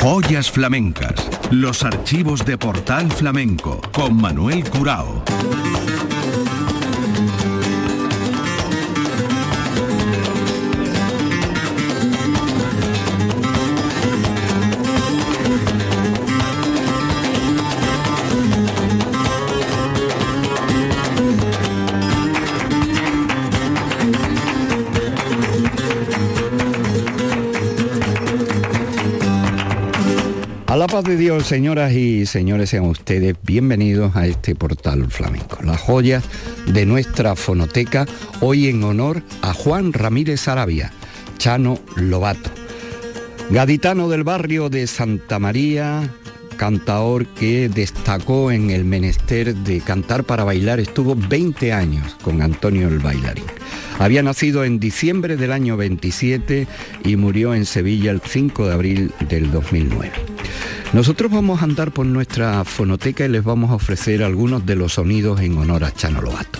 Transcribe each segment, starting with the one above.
Joyas flamencas. Los archivos de Portal Flamenco con Manuel Curao. Dios, señoras y señores, sean ustedes bienvenidos a este portal flamenco. Las joyas de nuestra fonoteca, hoy en honor a Juan Ramírez Arabia, Chano Lobato, gaditano del barrio de Santa María, cantaor que destacó en el menester de cantar para bailar, estuvo 20 años con Antonio el Bailarín. Había nacido en diciembre del año 27 y murió en Sevilla el 5 de abril del 2009. Nosotros vamos a andar por nuestra fonoteca y les vamos a ofrecer algunos de los sonidos en honor a Chano Lobato.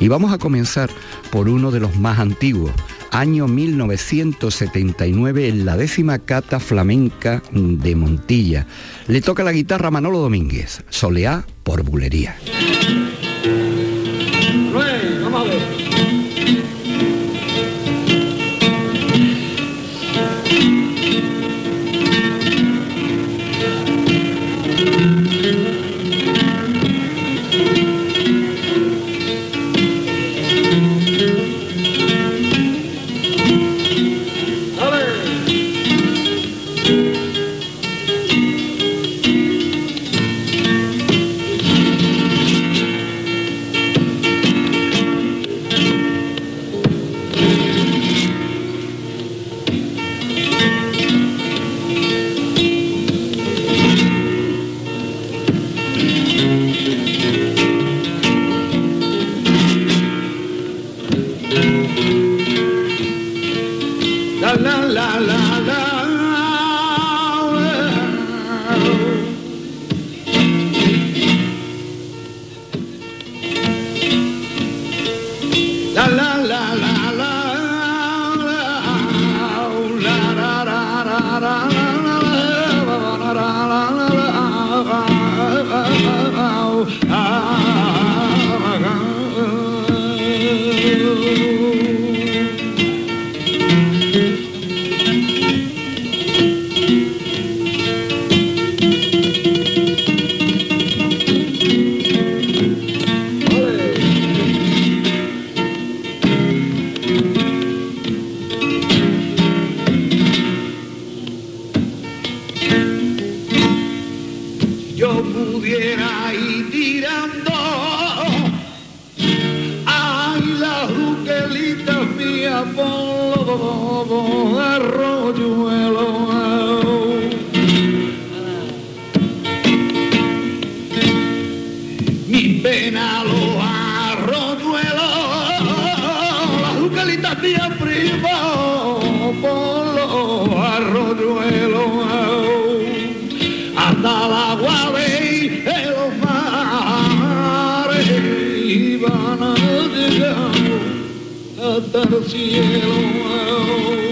Y vamos a comenzar por uno de los más antiguos, año 1979 en la décima cata flamenca de Montilla. Le toca la guitarra Manolo Domínguez, Soleá por Bulería. Miguelita siempre iba por los arroyuelos. Hasta la guarey de los mares iban a llegar hasta el cielo.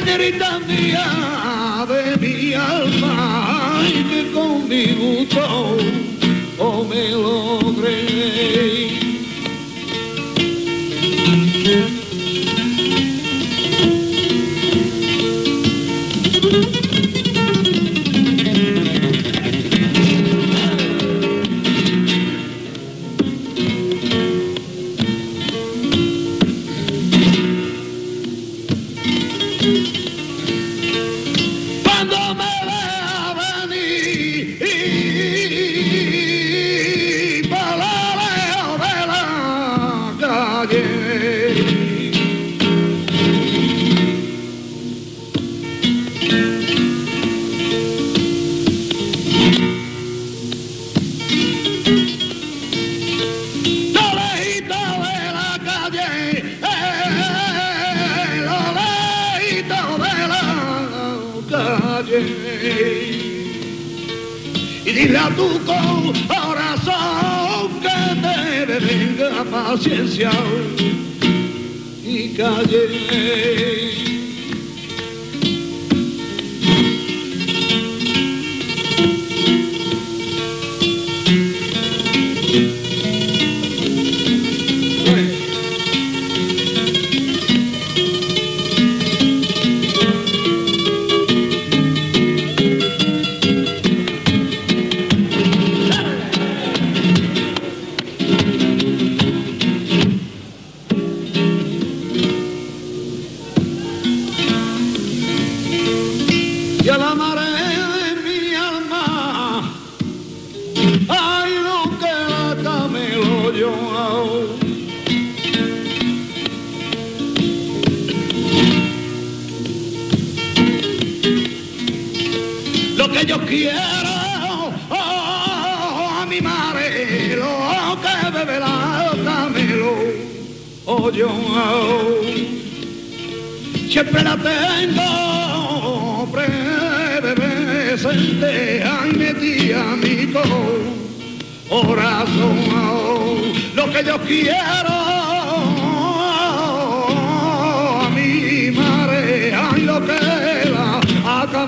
Señorita mía de mi alma, y que con mi gusto o oh, me lo creéis. Paciencia y calle.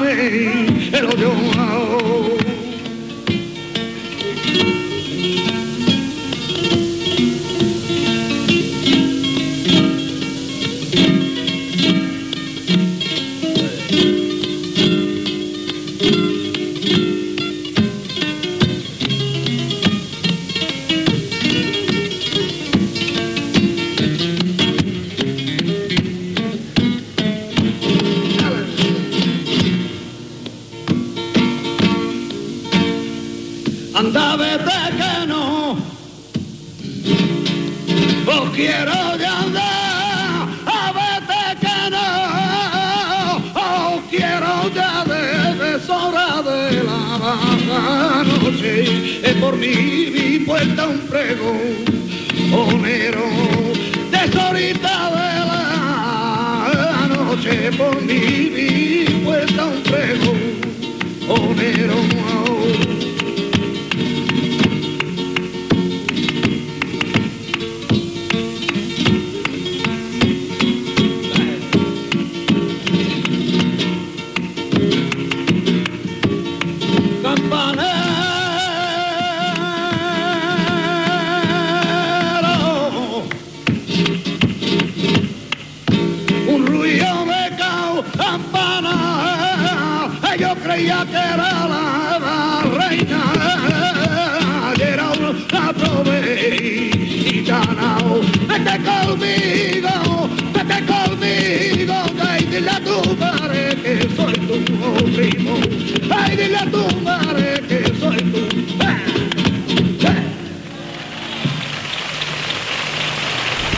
El odio.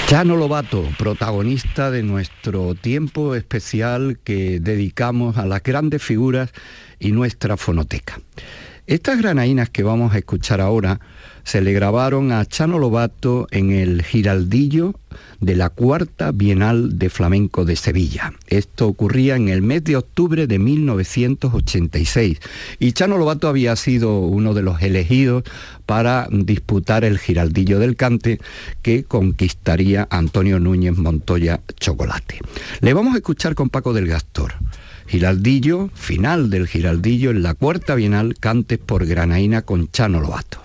Chano Lobato, protagonista de nuestro tiempo especial que dedicamos a las grandes figuras y nuestra fonoteca. Estas granaínas que vamos a escuchar ahora se le grabaron a Chano Lobato en el Giraldillo de la Cuarta Bienal de Flamenco de Sevilla. Esto ocurría en el mes de octubre de 1986 y Chano Lobato había sido uno de los elegidos para disputar el Giraldillo del Cante que conquistaría Antonio Núñez Montoya Chocolate. Le vamos a escuchar con Paco del Gastor. Giraldillo, final del Giraldillo en la cuarta bienal, Cantes por Granaína con Chano Lobato.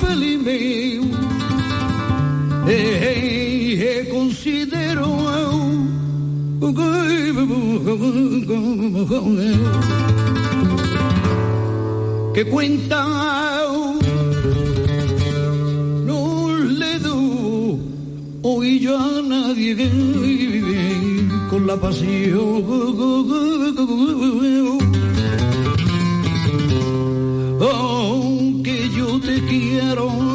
Feliz meu eh, considero que cuenta no le doy hoy yo a nadie con la pasión quiero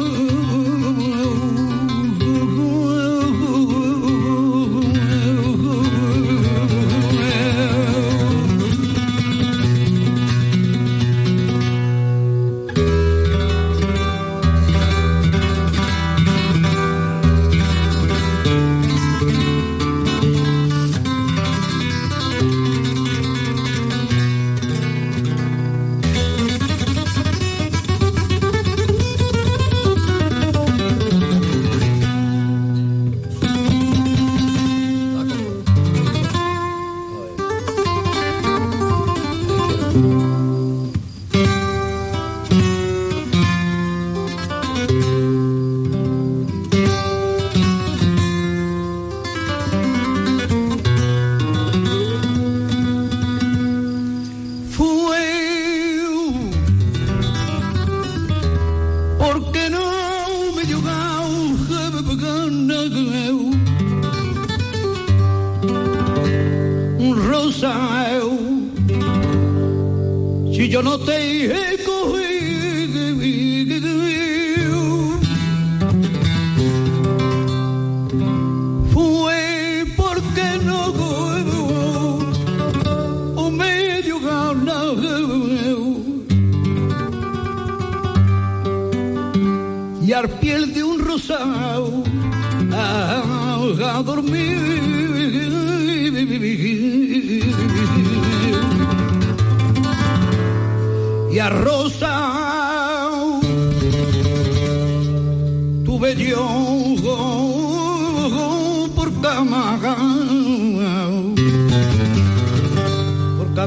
piel de un rosado a, a dormir. Y a Rosa tuve yo por cama, porque a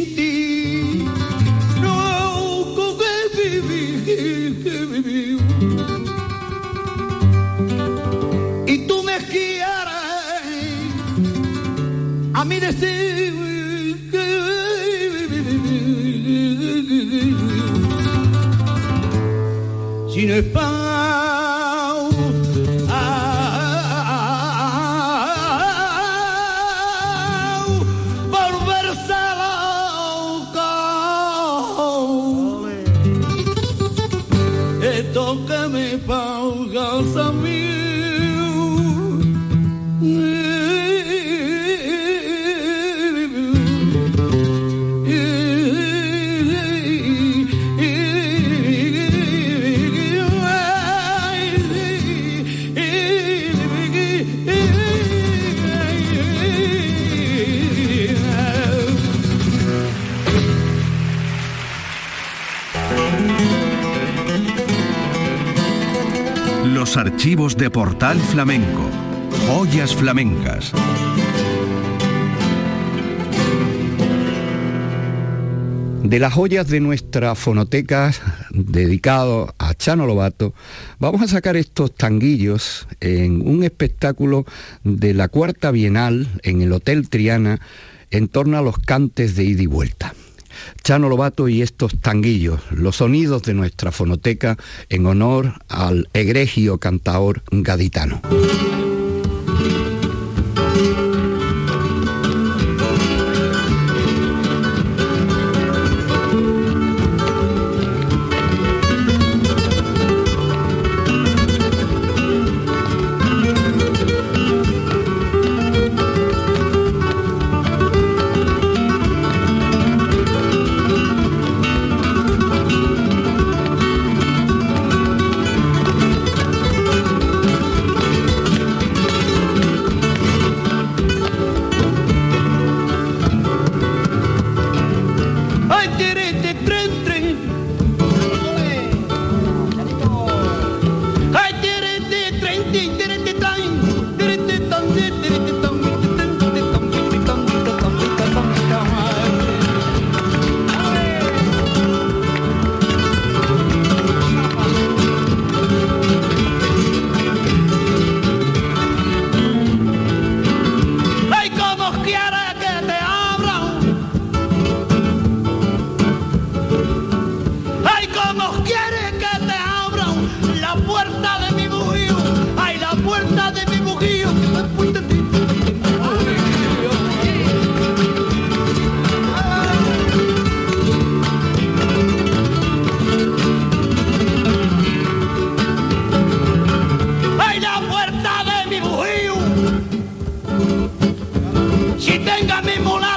une. De Portal Flamenco. Joyas flamencas. De las joyas de nuestra fonoteca dedicado a Chano Lobato, vamos a sacar estos tanguillos en un espectáculo de la Cuarta Bienal en el Hotel Triana en torno a los cantes de ida y vuelta. Chano Lobato y estos tanguillos, los sonidos de nuestra fonoteca en honor al egregio cantaor gaditano. y tenga mi mula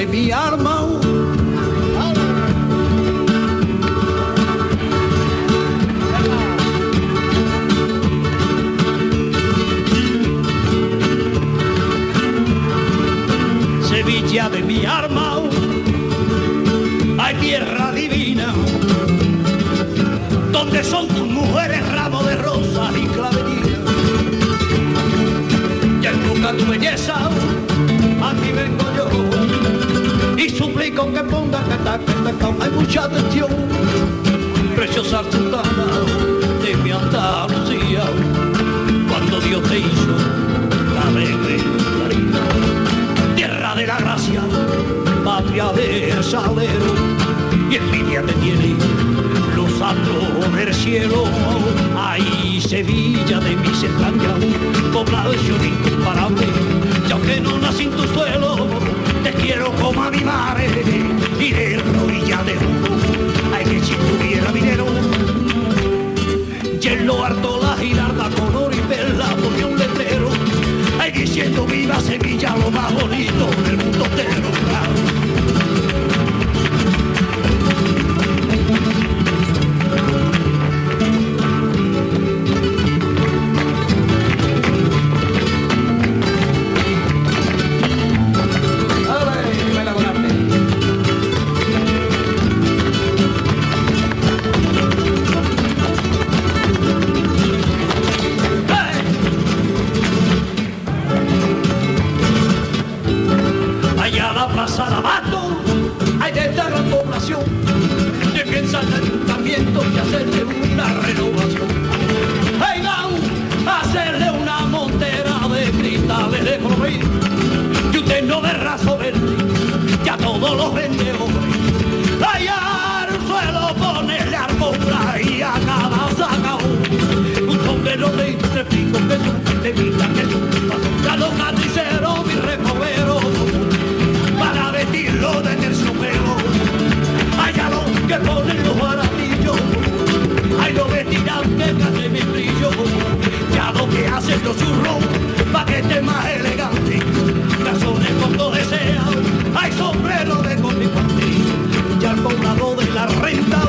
de mi arma. Sevilla de mi arma, hay tierra divina, donde son tus mujeres con que ponga que está, que está con. Hay mucha atención, preciosa sultana de mi Andalucía, cuando Dios te hizo la alegre. Tierra de la gracia, patria del salero, y envidia te tiene los astros del cielo. Ahí Sevilla de mis entrañas, poblado de para incomparable y que no nací en tu suelo, te quiero como a mi madre, y de la de hay que si tuviera dinero, y lo harto la girarda con oro y perla porque un letrero, ahí diciendo viva Sevilla lo más bonito del mundo entero. Que ponen los baratillos hay los vestirán que casi mi brillo. Ya lo que hacen los churros pa' que esté más elegante. Calzones cuando desean hay sombrero de conmicuante y al poblado de la renta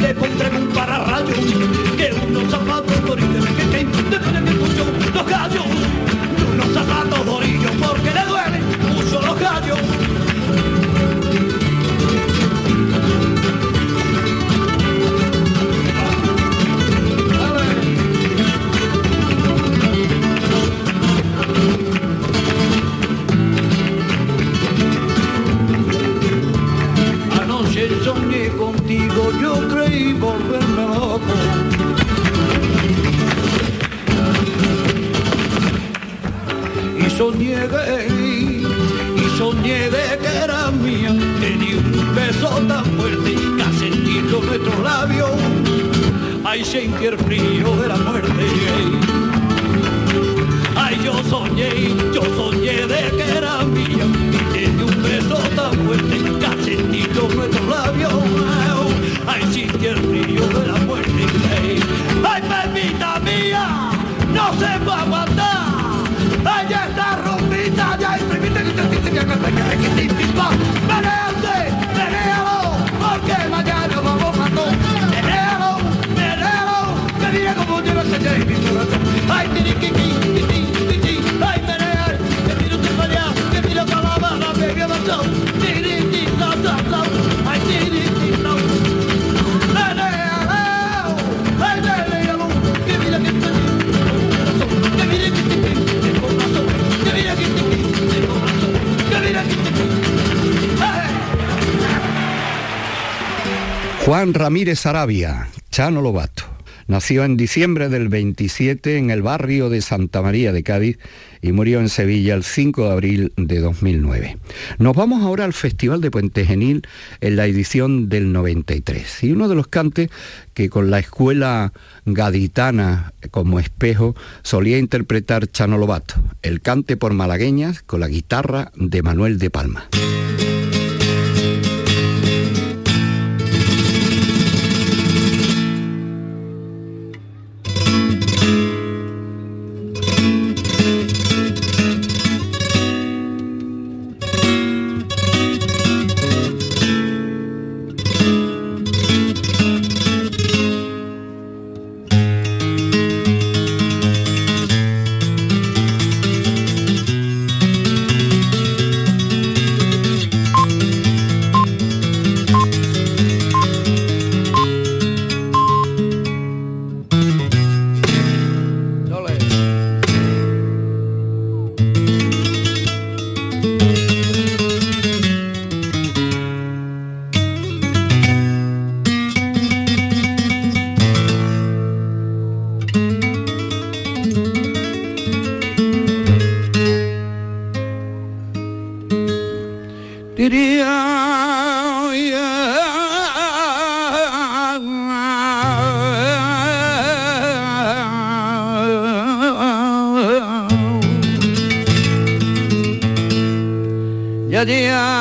le pondré un pararrayo soñé de y soñé de que era mía, te di un beso tan fuerte que ha sentido nuestros labios. Ay, sentí el frío de la muerte. Ay, yo soñé, yo soñé de que era mía, y te di un beso tan fuerte que ha sentido nuestros labios. Ay, sentí el frío de la muerte. Ay, permita mía, no se puede aguantar. go. Juan Ramírez Arabia, Chano Lobato. Nació en diciembre del 27 en el barrio de Santa María de Cádiz y murió en Sevilla el 5 de abril de 2009. Nos vamos ahora al Festival de Puente Genil en la edición del 93. Y uno de los cantes que con la escuela gaditana como espejo solía interpretar Chano Lobato, el cante por malagueñas con la guitarra de Manuel de Palma. Ya,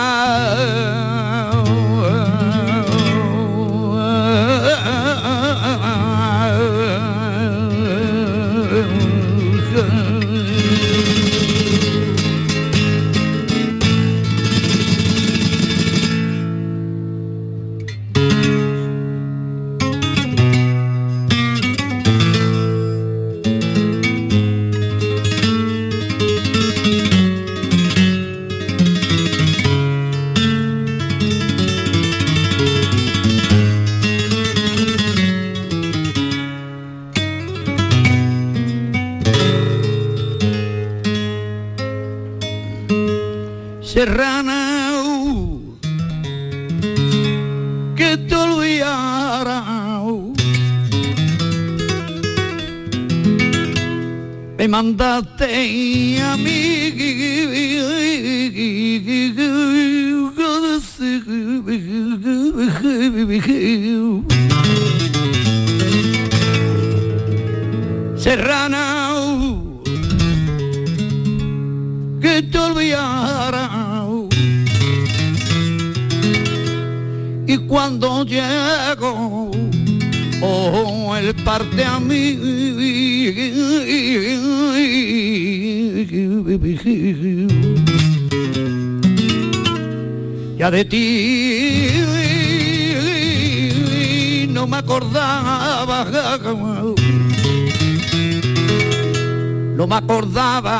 no me acordaba no me acordaba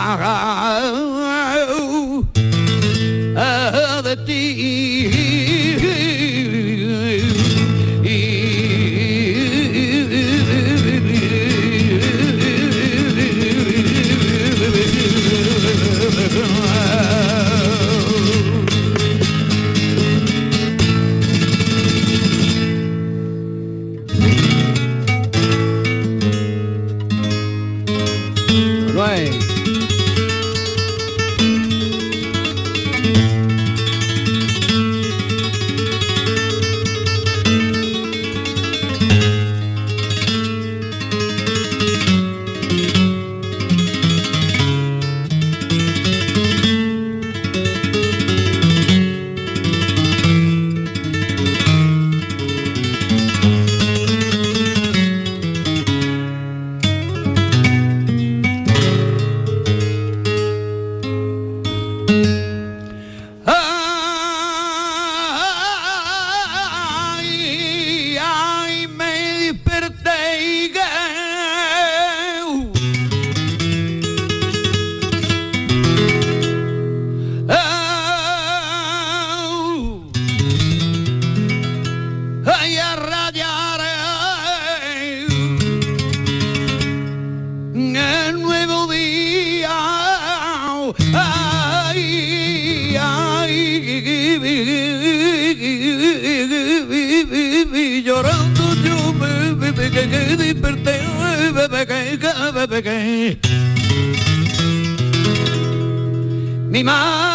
Mi madre,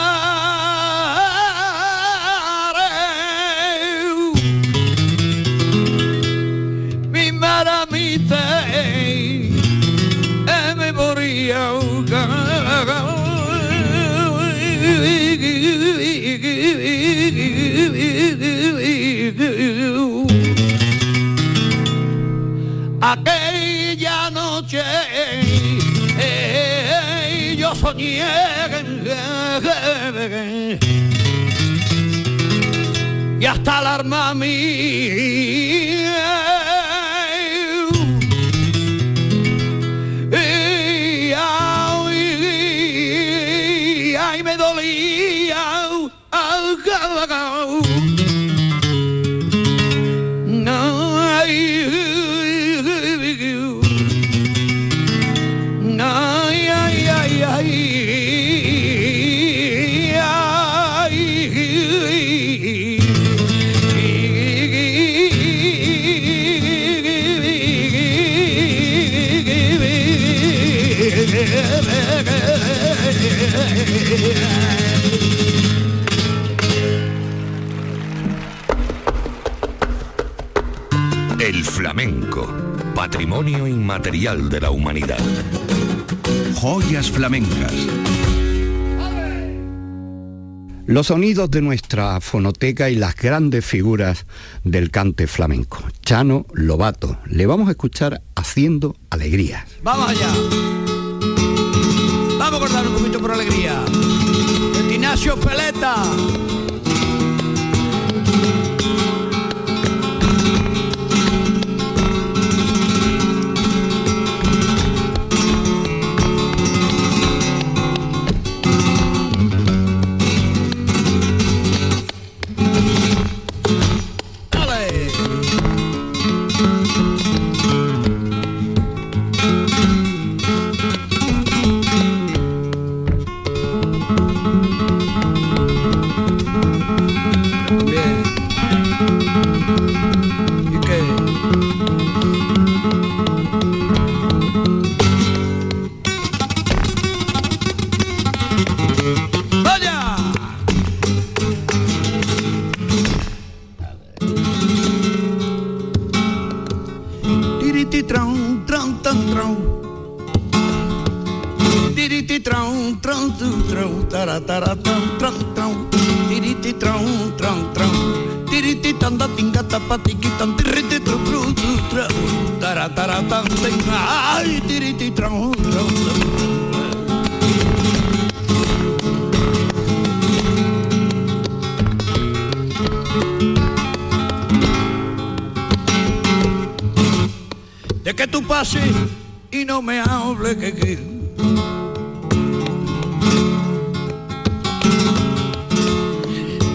y hasta alarma mía inmaterial de la humanidad. Joyas flamencas. Los sonidos de nuestra fonoteca y las grandes figuras del cante flamenco. Chano Lobato. Le vamos a escuchar haciendo alegrías. Vamos allá. Vamos a cortar un poquito por alegría. Ignacio Peleta.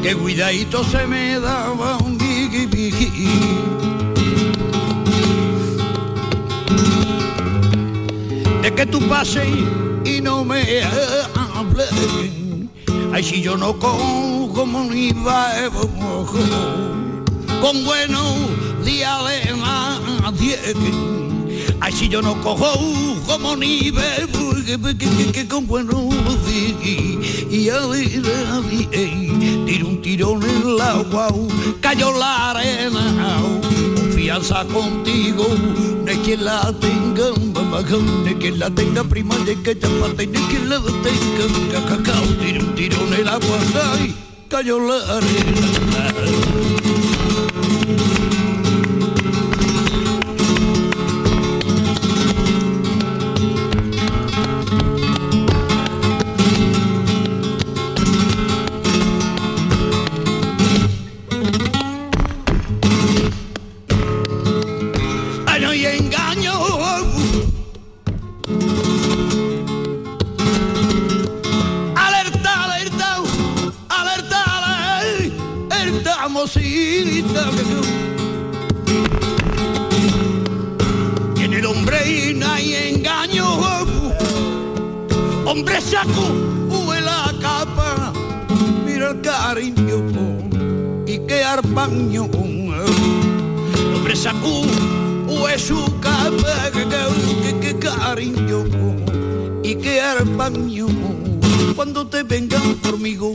Que cuidadito se me daba un bigui de que tú pases y no me hable ay si yo no como ni va con buenos días de nadie. Ay, si yo no cojo como ni bebo, que, que, que, con días y tiro un tirón en el agua, cayó la arena, confianza contigo, es quien la tenga, de quien la tenga prima, de que chapate, de quien la tenga, cacao, tiro un tirón en el agua, ay, cayó la arena.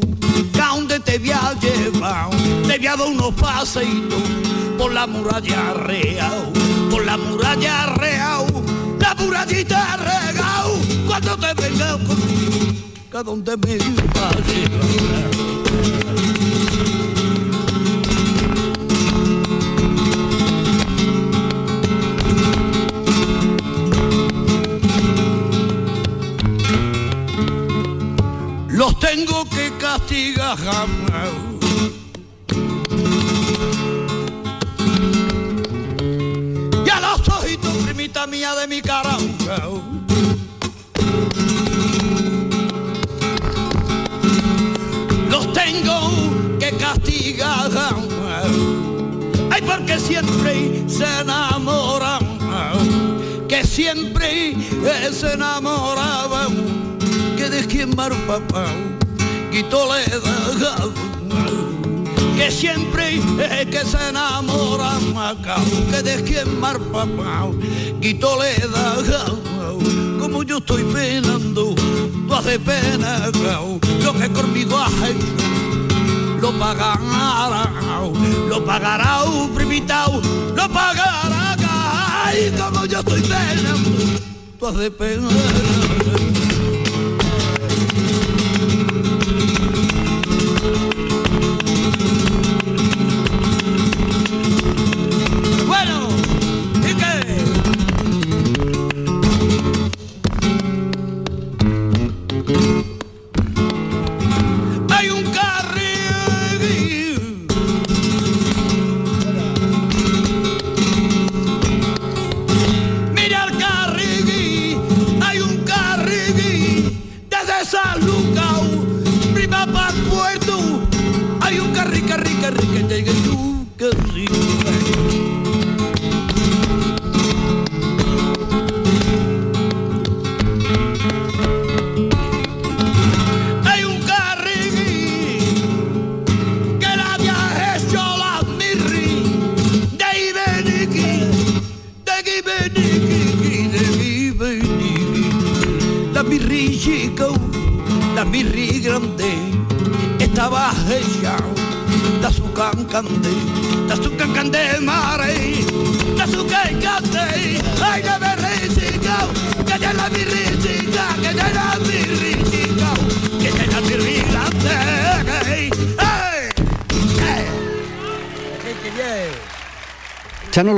Conmigo, ¿a dónde te voy a llevar? Te voy a unos paseitos por la muralla real, por la muralla real, la murallita regal. Cuando te vengan conmigo, ¿a dónde me va a llevar? Los tengo que castigar. Y a los ojitos, primita mía de mi cara. Los tengo que castigar. Ay, porque siempre se enamoran. Que siempre se enamoraban que de quien mar papá da que siempre es que se enamora Macao, que de quien mar papá le da como yo estoy penando tú haces pena lo que conmigo has hecho lo pagará lo pagará primitao lo pagará. Ay, como yo estoy penando tú haces pena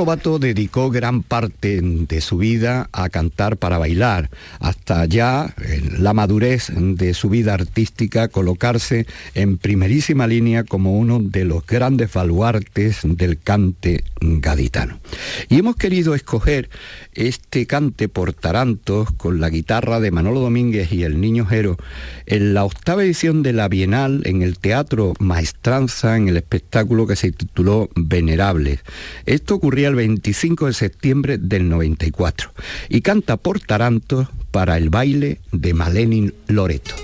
Lobato dedicó gran parte de su vida a cantar para bailar, hasta ya en la madurez de su vida artística colocarse en primerísima línea como uno de los grandes baluartes del cante gaditano. Y hemos querido escoger este cante por tarantos con la guitarra de Manolo Domínguez y el Niño Jero en la octava edición de la Bienal en el Teatro Maestranza en el espectáculo que se tituló Venerables. Esto ocurría el 25 de septiembre del 94 y canta por tarantos para el baile de Malenin Loreto.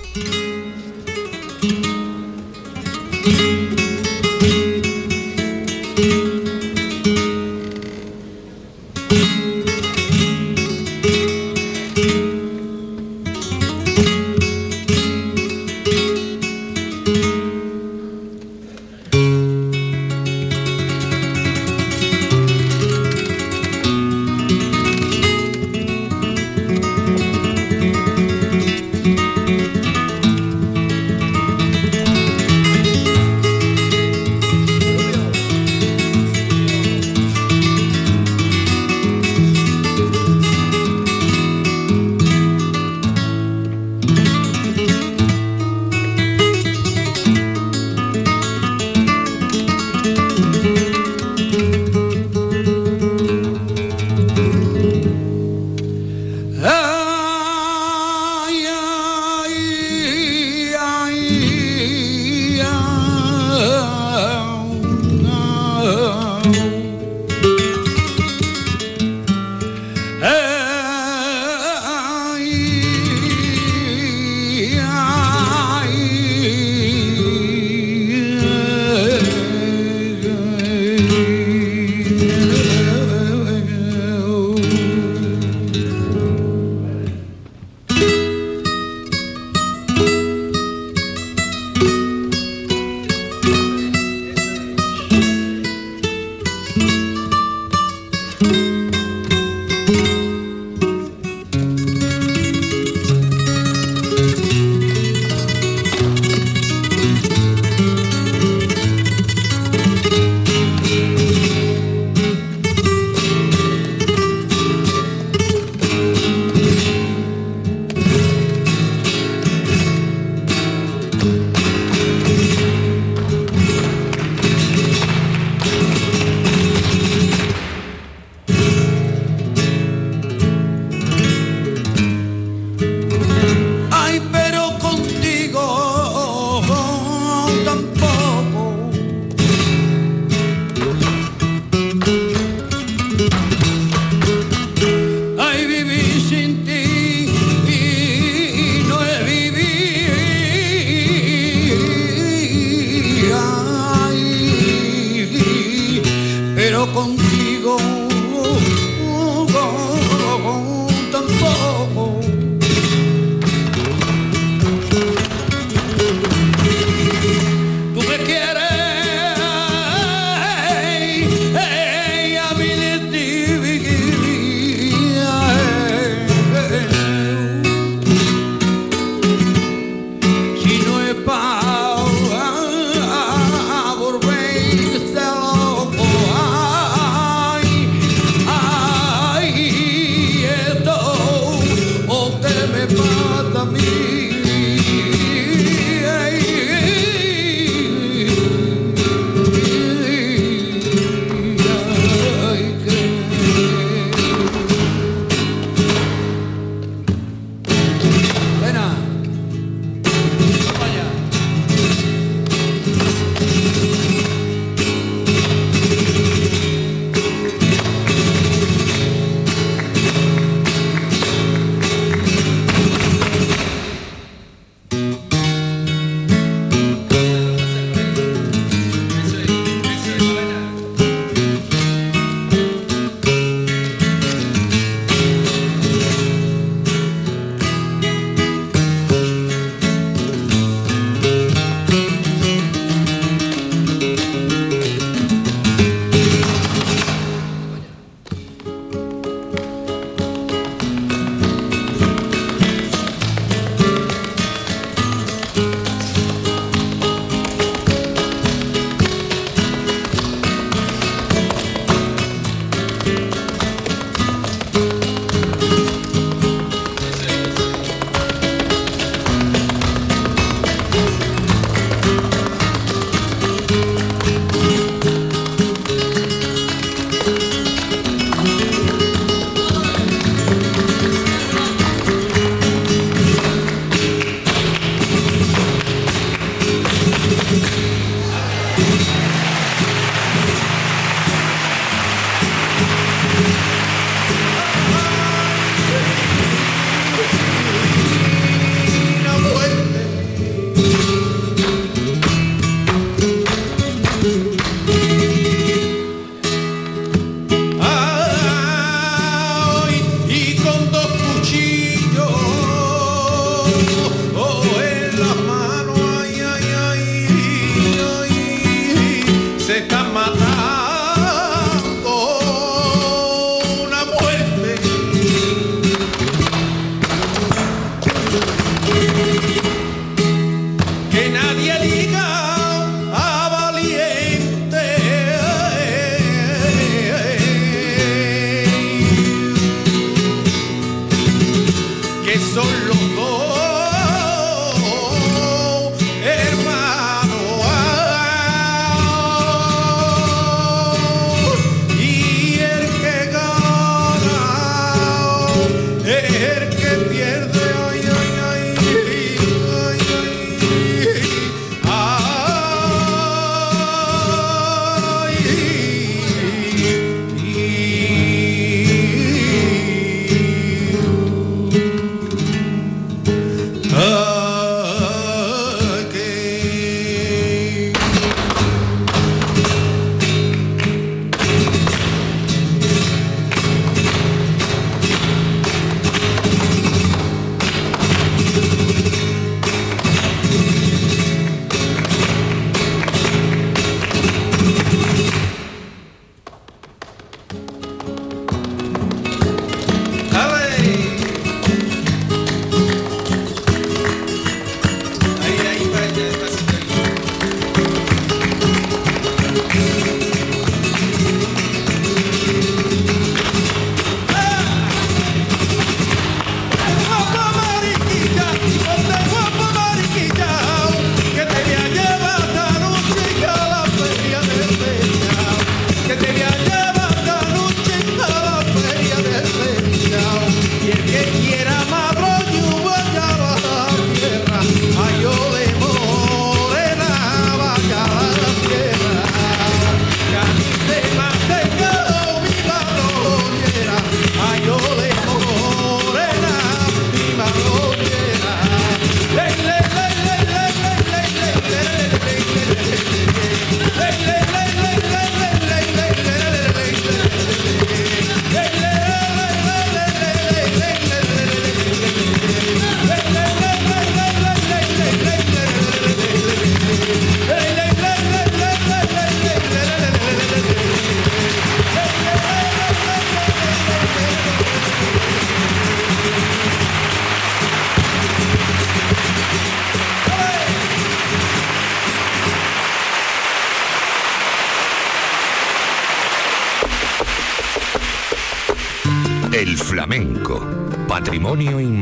oh, en las manos.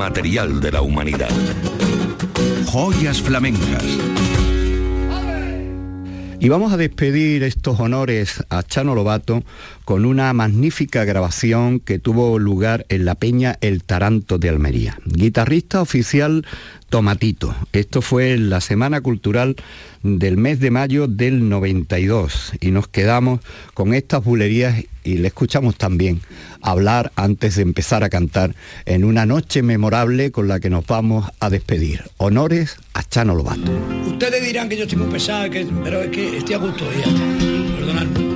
Inmaterial de la humanidad. Joyas flamencas. Y vamos a despedir estos honores a Chano Lobato con una magnífica grabación que tuvo lugar en la Peña El Taranto de Almería. Guitarrista oficial Tomatito. Esto fue la Semana Cultural del mes de mayo del 92 y nos quedamos con estas bulerías y le escuchamos también hablar antes de empezar a cantar en una noche memorable con la que nos vamos a despedir. Honores a Chano Lobato. Ustedes dirán que yo estoy muy pesado, pero es que estoy a gusto, ya. Perdonadme.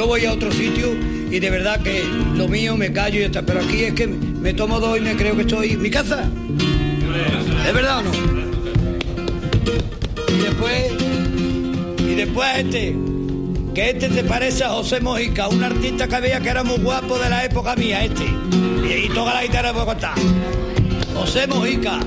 yo voy a otro sitio y de verdad que lo mío me callo y está, pero aquí es que me tomo dos y me creo que estoy en mi casa. ¿Es verdad o no? Y después, y después este, que este te parece a José Mojica, un artista que había que era muy guapo de la época mía, este. Y, y toda la guitarra puedo contar. José Mojica.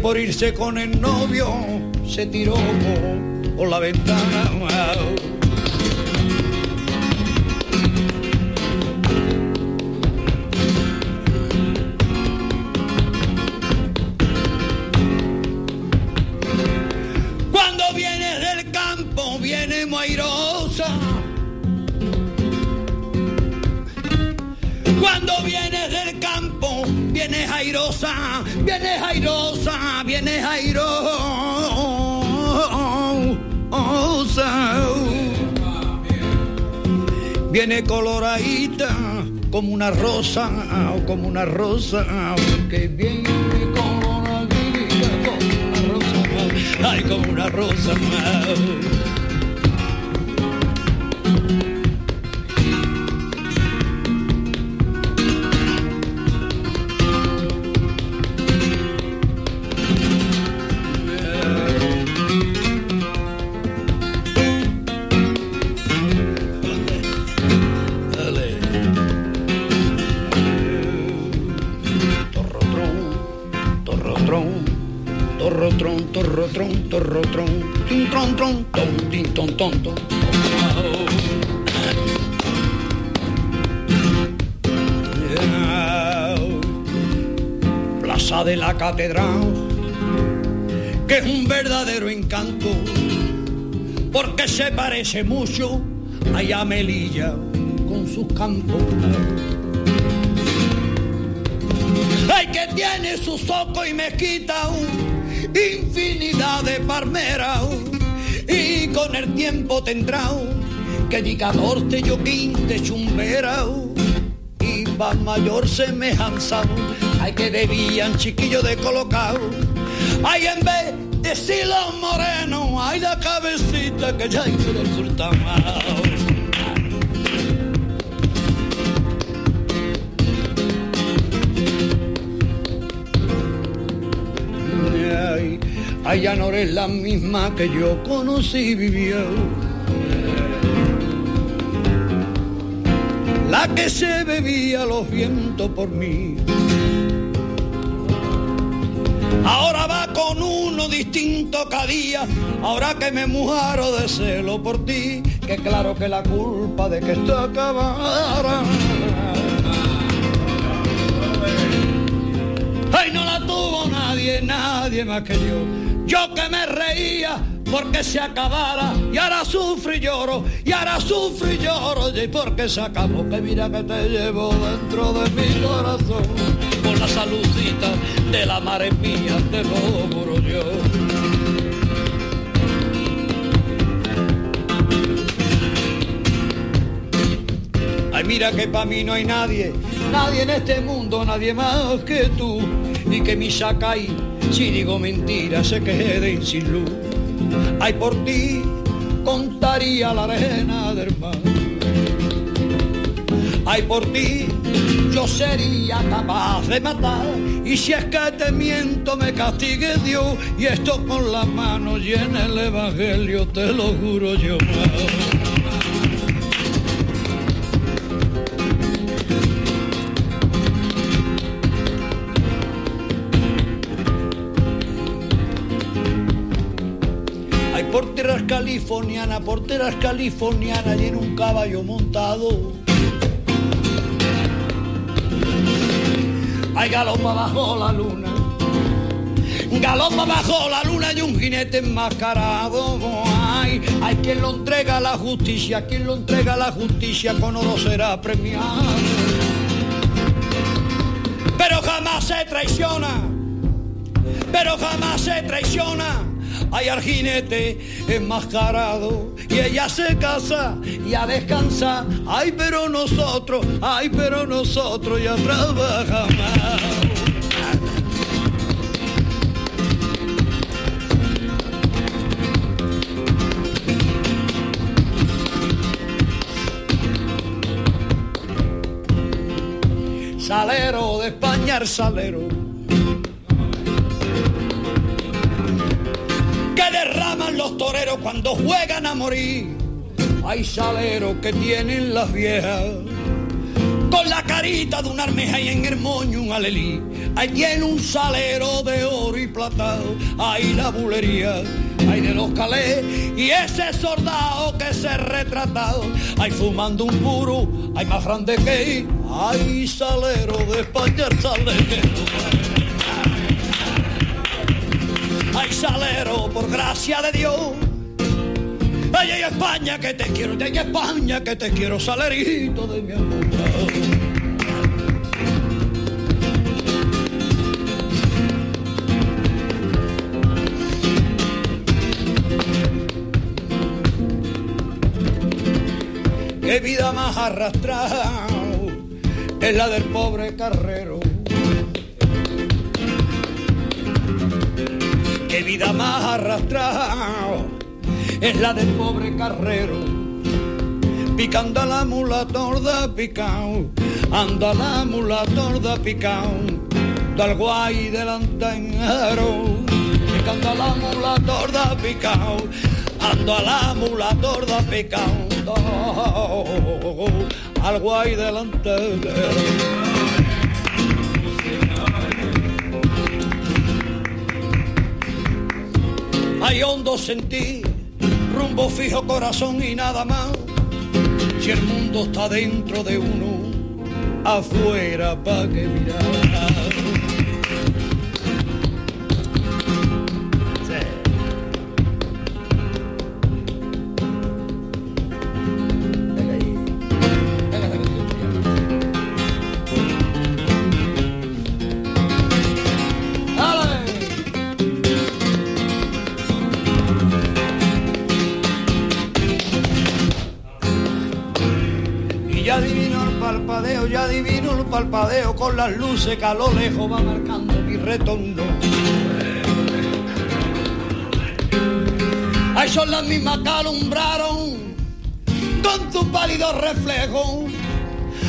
Por irse con el novio se tiró por la ventana. Cuando vienes del campo, viene airosa. Cuando vienes airosa, viene airosa, viene airosa. Viene coloradita como una rosa, como una rosa, que viene coloradita como una rosa, ay, como una rosa. Catedral, que es un verdadero encanto, porque se parece mucho a Melilla con sus campos. Ay, que tiene su soco y mezquita, infinidad de palmeras y con el tiempo tendrá que di 14 yo 15 chumbera y va mayor semejanza hay que debían chiquillo de colocado hay en vez de silo moreno hay la cabecita que ya hay del Ay, ya no eres la misma que yo conocí vivió. La que se bebía los vientos por mí. Ahora va con uno distinto cada día, ahora que me muero de celo por ti, que claro que la culpa de que esto acabara. Ay, no la tuvo nadie, nadie más que yo. Yo que me reía porque se acabara. Y ahora sufro y lloro y ahora sufro y lloro. Y porque se acabó que mira que te llevo dentro de mi corazón la saludita de la madre mía te lo yo Ay, mira que para mí no hay nadie, nadie en este mundo, nadie más que tú, y que mi sacai si digo mentira se queden sin luz. Ay, por ti contaría la arena del mar. Ay, por ti yo sería capaz de matar. Y si es que te miento, me castigue Dios. Y esto con la mano llena el evangelio, te lo juro yo. californiana, porteras californianas y en un caballo montado. Hay galopa bajo la luna, galopa bajo la luna y un jinete enmascarado. Hay, hay quien lo entrega a la justicia, quien lo entrega a la justicia con oro será premiado. Pero jamás se traiciona, pero jamás se traiciona hay al jinete enmascarado y ella se casa y a descansar. Ay, pero nosotros, ay, pero nosotros ya trabajamos. Salero de España, el salero los toreros cuando juegan a morir. Hay saleros que tienen las viejas con la carita de una armeja y en el moño un alelí. Ahí tiene un salero de oro y platado, hay la bulería, hay de los calés y ese soldado que se ha retratado, hay fumando un puro, hay más grande que hay salero de España, salero. salero por gracia de Dios. Ay, ay, España, que te quiero, ay, España, que te quiero, salerito de mi amor. Qué vida más arrastrada es la del pobre carrero Qué vida más arrastrada es la del pobre carrero. Picando a la mula torda picao, anda la mula torda picao, del guay delantero. Picando a la mula torda picao, ando a la mula torda picando al guay delantero. Hay hondo sentí, rumbo fijo corazón y nada más. Si el mundo está dentro de uno, afuera pa' que mirar. Con las luces que a lo lejos va marcando mi retorno. Ahí son las mismas que alumbraron con tu pálido reflejo.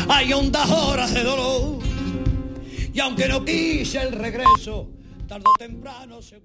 Hay ondas horas de dolor. Y aunque no quise el regreso, tarde o temprano se